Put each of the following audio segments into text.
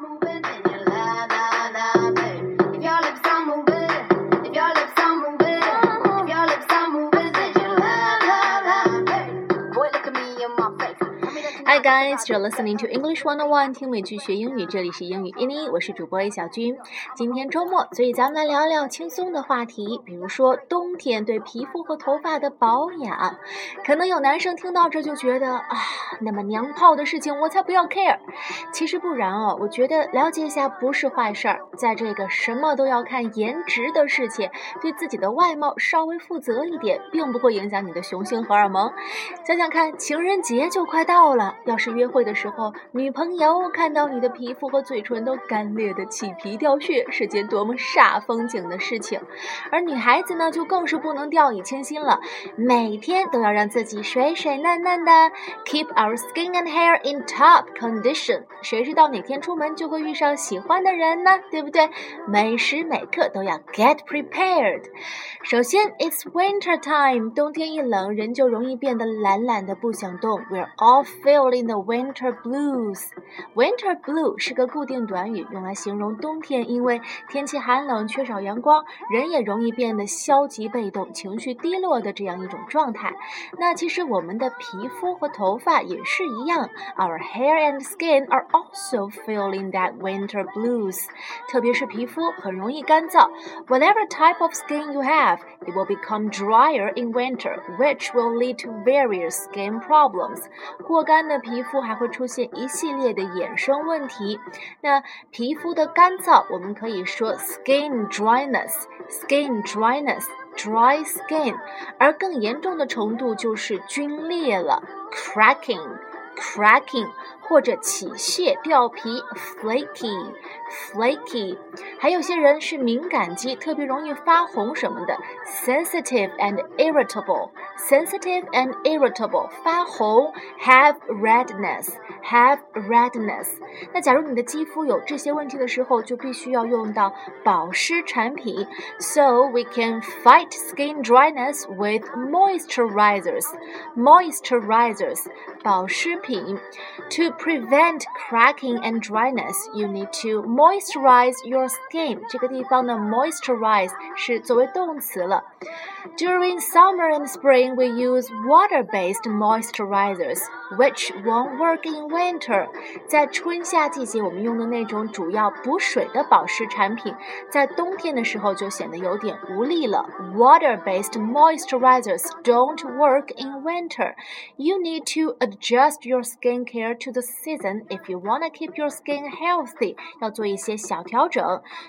I'm away. Guys, you're listening to English One on One，听美剧学英语，这里是英语一零一，我是主播 A 小军。今天周末，所以咱们来聊聊轻松的话题，比如说冬天对皮肤和头发的保养。可能有男生听到这就觉得啊，那么娘炮的事情我才不要 care。其实不然哦，我觉得了解一下不是坏事儿。在这个什么都要看颜值的世界，对自己的外貌稍微负责一点，并不会影响你的雄性荷尔蒙。想想看，情人节就快到了。要是约会的时候，女朋友看到你的皮肤和嘴唇都干裂的起皮掉屑，是件多么煞风景的事情。而女孩子呢，就更是不能掉以轻心了，每天都要让自己水水嫩嫩的，keep our skin and hair in top condition。谁知道哪天出门就会遇上喜欢的人呢？对不对？每时每刻都要 get prepared。首先，it's winter time，冬天一冷，人就容易变得懒懒的，不想动。We're all feeling In the winter blues, winter blue 是个固定短语，用来形容冬天因为天气寒冷、缺少阳光，人也容易变得消极被动、情绪低落的这样一种状态。那其实我们的皮肤和头发也是一样，Our hair and skin are also feeling that winter blues。特别是皮肤很容易干燥，Whatever type of skin you have, it will become drier in winter, which will lead to various skin problems。过干的皮 皮肤还会出现一系列的衍生问题。那皮肤的干燥，我们可以说 skin dryness，skin dryness，dry skin。而更严重的程度就是皲裂了，cracking，cracking。或者起屑、掉皮，flaky，flaky，还有些人是敏感肌，特别容易发红什么的，sensitive and irritable，sensitive and irritable，发红，have redness，have redness。那假如你的肌肤有这些问题的时候，就必须要用到保湿产品，so we can fight skin dryness with moisturizers，moisturizers，保湿品，to prevent cracking and dryness, you need to moisturize your skin. 这个地方的 moisturize 是作为动词了。During summer and spring, we use water-based moisturizers, which won't work in winter. 在春夏季节，我们用的那种主要补水的保湿产品，在冬天的时候就显得有点无力了。Water-based moisturizers don't work in winter. You need to adjust your skincare to the season if you want to keep your skin healthy. 要做一些小调整。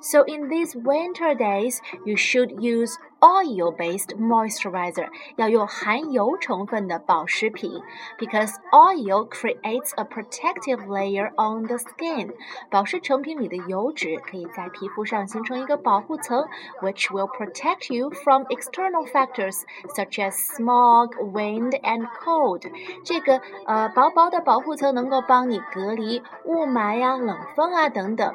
So in these winter days, you should use oil-based moisturizer 要用含油成分的保湿品，because oil creates a protective layer on the skin。保湿成品里的油脂可以在皮肤上形成一个保护层，which will protect you from external factors such as smog, wind, and cold。这个呃薄薄的保护层能够帮你隔离雾霾呀、冷风啊等等。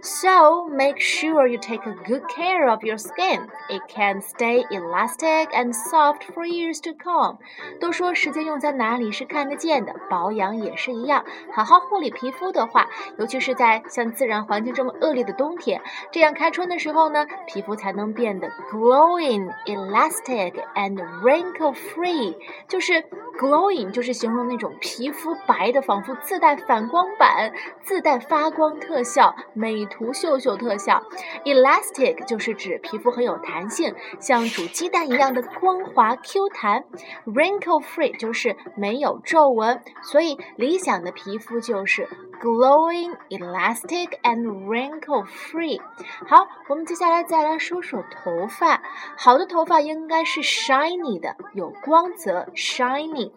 So make sure you take a good care of your skin. It can stay elastic and soft for years to come。都说时间用在哪里是看得见的，保养也是一样。好好护理皮肤的话，尤其是在像自然环境这么恶劣的冬天，这样开春的时候呢，皮肤才能变得 glowing, elastic and wrinkle free。就是 glowing，就是形容那种皮肤白的，仿佛自带反光板、自带发光特效、美图秀秀特效。elastic 就是指皮肤很有弹性。像煮鸡蛋一样的光滑 Q 弹，wrinkle free 就是没有皱纹，所以理想的皮肤就是 glowing, elastic and wrinkle free。好，我们接下来再来说说头发。好的头发应该是 shiny 的，有光泽，shiny。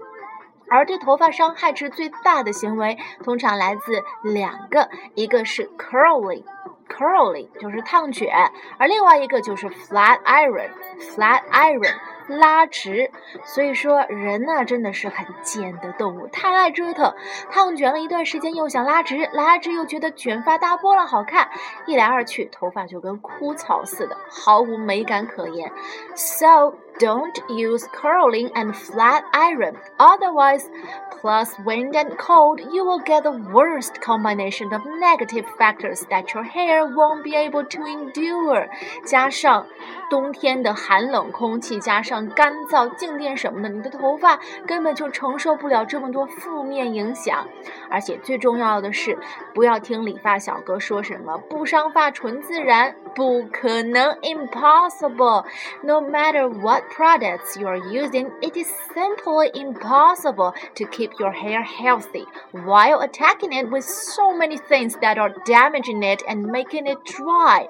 而对头发伤害值最大的行为，通常来自两个，一个是 curling。curly 就是烫卷，而另外一个就是 flat iron，flat iron 拉直。所以说人呢真的是很贱的动物，太爱折腾，烫卷了一段时间又想拉直，拉直又觉得卷发大波浪好看，一来二去头发就跟枯草似的，毫无美感可言。So don't use curling and flat iron. Otherwise, plus wind and cold, you will get the worst combination of negative factors that your hair won't be able to endure. 加上冬天的寒冷空气，加上干燥、静电什么的，你的头发根本就承受不了这么多负面影响。而且最重要的是，不要听理发小哥说什么不伤发纯自然，不可能，impossible。No matter what products you are using, it is simply impossible to keep your hair healthy while attacking it with so many things that are damaging it and making it dry.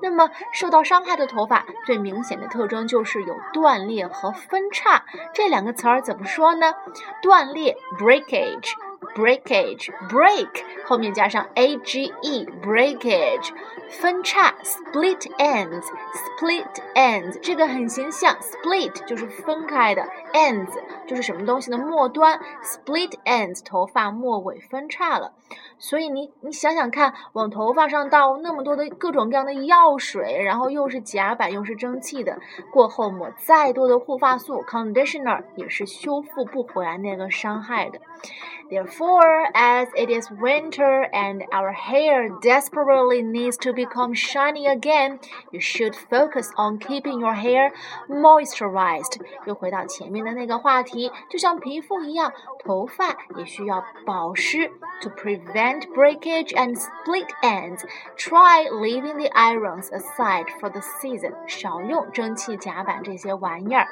那么受到伤害的头发最明显的特征就是有断裂和分叉。这两个词儿怎么说呢？断裂 breakage。 breakage break 后面加上 a g e breakage 分叉 split ends split ends 这个很形象 split 就是分开的 ends 就是什么东西的末端 split ends 头发末尾分叉了。所以你你想想看，往头发上倒那么多的各种各样的药水，然后又是甲板又是蒸汽的，过后抹再多的护发素 conditioner 也是修复不回来那个伤害的。Therefore, as it is winter and our hair desperately needs to become shiny again, you should focus on keeping your hair moisturized. 又回到前面的那个话题，就像皮肤一样，头发也需要保湿。To prevent breakage and split ends, try leaving the irons aside for the season. 少用蒸汽甲板这些玩意儿。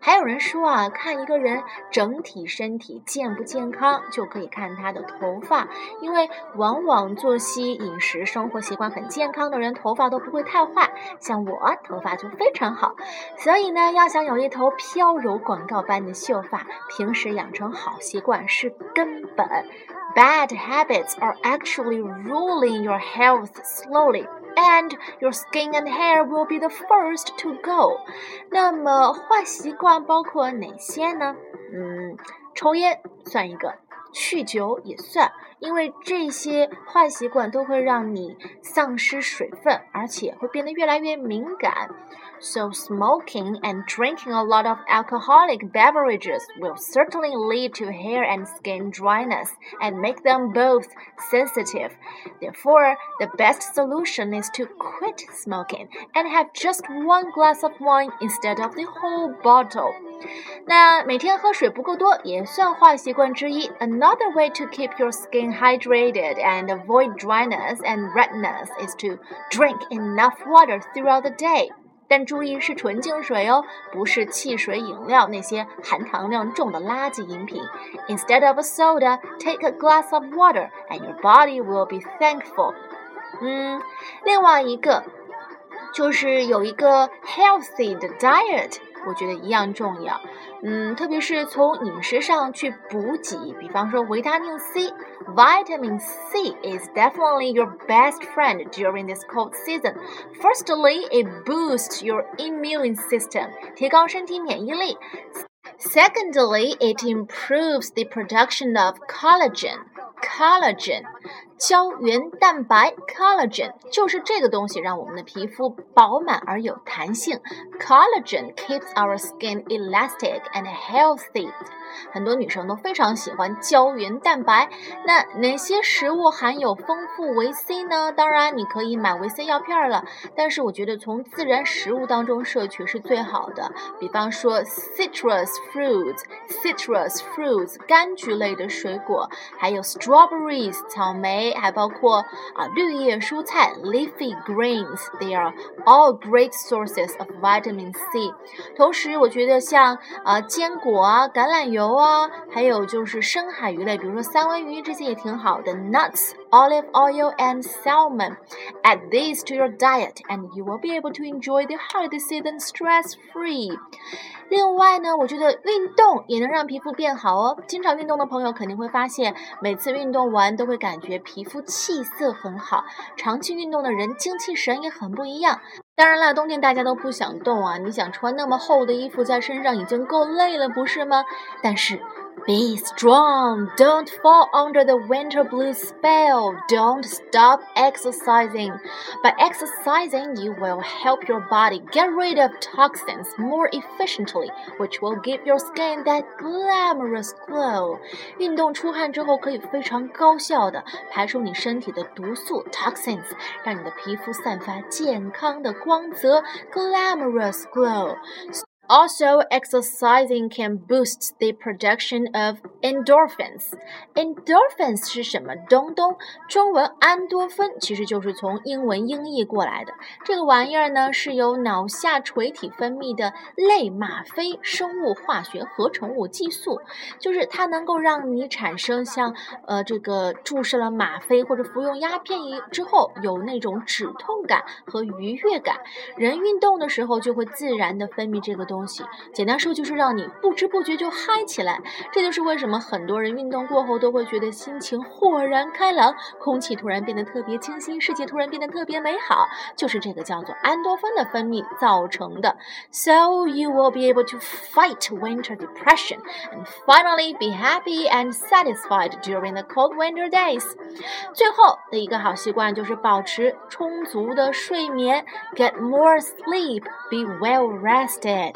还有人说啊，看一个人整体身体健不健康，就可以看他的头发，因为往往作息、饮食、生活习惯很健康的人，头发都不会太坏。像我头发就非常好，所以呢，要想有一头飘柔广告般的秀发，平时养成好习惯是根本。Bad habits are actually ruling your health slowly. And your skin and hair will be the first to go。那么坏习惯包括哪些呢？嗯，抽烟算一个，酗酒也算，因为这些坏习惯都会让你丧失水分，而且会变得越来越敏感。So, smoking and drinking a lot of alcoholic beverages will certainly lead to hair and skin dryness and make them both sensitive. Therefore, the best solution is to quit smoking and have just one glass of wine instead of the whole bottle. 那每天喝水不够多也算坏习惯之一。Another way to keep your skin hydrated and avoid dryness and redness is to drink enough water throughout the day. 但注意是纯净水哦，不是汽水饮料那些含糖量重的垃圾饮品。Instead of a soda, take a glass of water, and your body will be thankful. 嗯，另外一个就是有一个 healthy 的 diet。我觉得一样重要，嗯，特别是从饮食上去补给，比方说维他命 C。Vitamin C is definitely your best friend during this cold season. Firstly, it boosts your immune system，提高身体免疫力。Secondly, it improves the production of collagen. Collagen 胶原蛋白 collagen 就是这个东西，让我们的皮肤饱满而有弹性。Collagen keeps our skin elastic and healthy。很多女生都非常喜欢胶原蛋白。那哪些食物含有丰富维 C 呢？当然，你可以买维 C 药片了。但是我觉得从自然食物当中摄取是最好的。比方说 citrus fruits，citrus fruits 柑橘类的水果，还有 strawberries 草莓。还包括啊绿叶蔬菜 leafy greens，they are all great sources of vitamin C。同时，我觉得像啊坚果啊、橄榄油油啊，还有就是深海鱼类，比如说三文鱼这些也挺好的。Nuts, olive oil, and salmon. Add these to your diet, and you will be able to enjoy the holiday season stress-free. 另外呢，我觉得运动也能让皮肤变好哦。经常运动的朋友肯定会发现，每次运动完都会感觉皮肤气色很好。长期运动的人精气神也很不一样。当然了，冬天大家都不想动啊，你想穿那么厚的衣服在身上已经够累了，不是吗？但是。Be strong. Don't fall under the winter blues spell. Don't stop exercising. By exercising, you will help your body get rid of toxins more efficiently, which will give your skin that glamorous glow. 运动出汗之后，可以非常高效的排出你身体的毒素 toxins，让你的皮肤散发健康的光泽 glamorous glow。 Also, exercising can boost the production of endorphins. Endorphins 是什么东东？中文安多芬其实就是从英文音译过来的。这个玩意儿呢，是由脑下垂体分泌的类吗啡生物化学合成物激素，就是它能够让你产生像呃这个注射了吗啡或者服用鸦片一之后有那种止痛感和愉悦感。人运动的时候就会自然的分泌这个东。东西，简单说就是让你不知不觉就嗨起来。这就是为什么很多人运动过后都会觉得心情豁然开朗，空气突然变得特别清新，世界突然变得特别美好，就是这个叫做安多芬的分泌造成的。So you will be able to fight winter depression and finally be happy and satisfied during the cold winter days。最后的一个好习惯就是保持充足的睡眠，get more sleep, be well rested。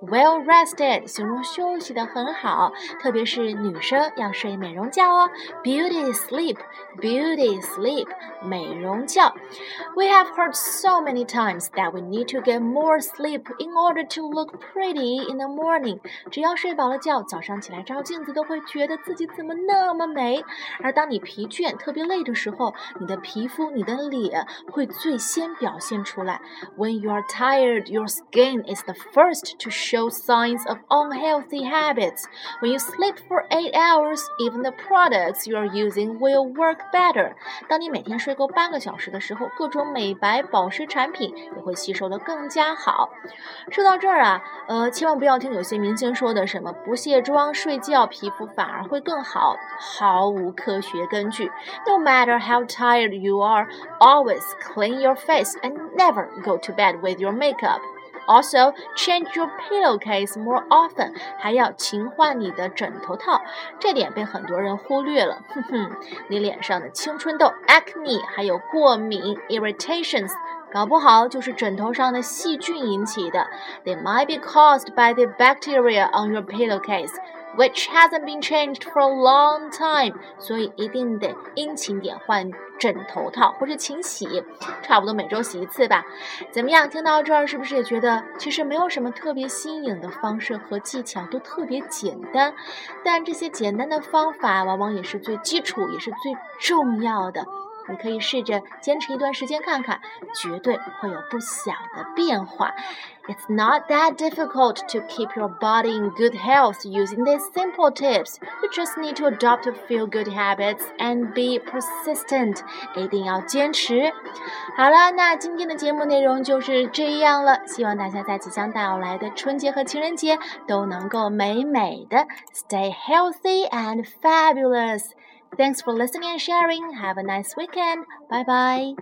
Well rested 形容休息的很好，特别是女生要睡美容觉哦。Beauty sleep, beauty sleep，美容觉。We have heard so many times that we need to get more sleep in order to look pretty in the morning。只要睡饱了觉，早上起来照镜子都会觉得自己怎么那么美。而当你疲倦、特别累的时候，你的皮肤、你的脸会最先表现出来。When you are tired, your skin is the first to show signs of unhealthy habits. When you sleep for eight hours, even the products you are using will work better. 当你每天睡够八个小时的时候，各种美白保湿产品也会吸收的更加好。说到这儿啊，呃，千万不要听有些明星说的什么不卸妆睡觉皮肤反而会更好，毫无科学根据。No matter how tired you are, always clean your face and never go to bed with your makeup. Also, change your pillowcase more often，还要勤换你的枕头套，这点被很多人忽略了。哼哼，你脸上的青春痘 acne，还有过敏 irritations，搞不好就是枕头上的细菌引起的。They might be caused by the bacteria on your pillowcase。which hasn't been changed for a long time，所以一定得殷勤点换 枕头套或者勤洗，差不多每周洗一次吧。怎么样？听到这儿是不是也觉得其实没有什么特别新颖的方式和技巧，都特别简单？但这些简单的方法往往也是最基础，也是最重要的。你可以试着坚持一段时间看看，绝对会有不小的变化。It's not that difficult to keep your body in good health using these simple tips. You just need to adopt a few good habits and be persistent. 一定要坚持。好了，那今天的节目内容就是这样了。希望大家在即将到来的春节和情人节都能够美美的，stay healthy and fabulous. Thanks for listening and sharing. Have a nice weekend. Bye bye.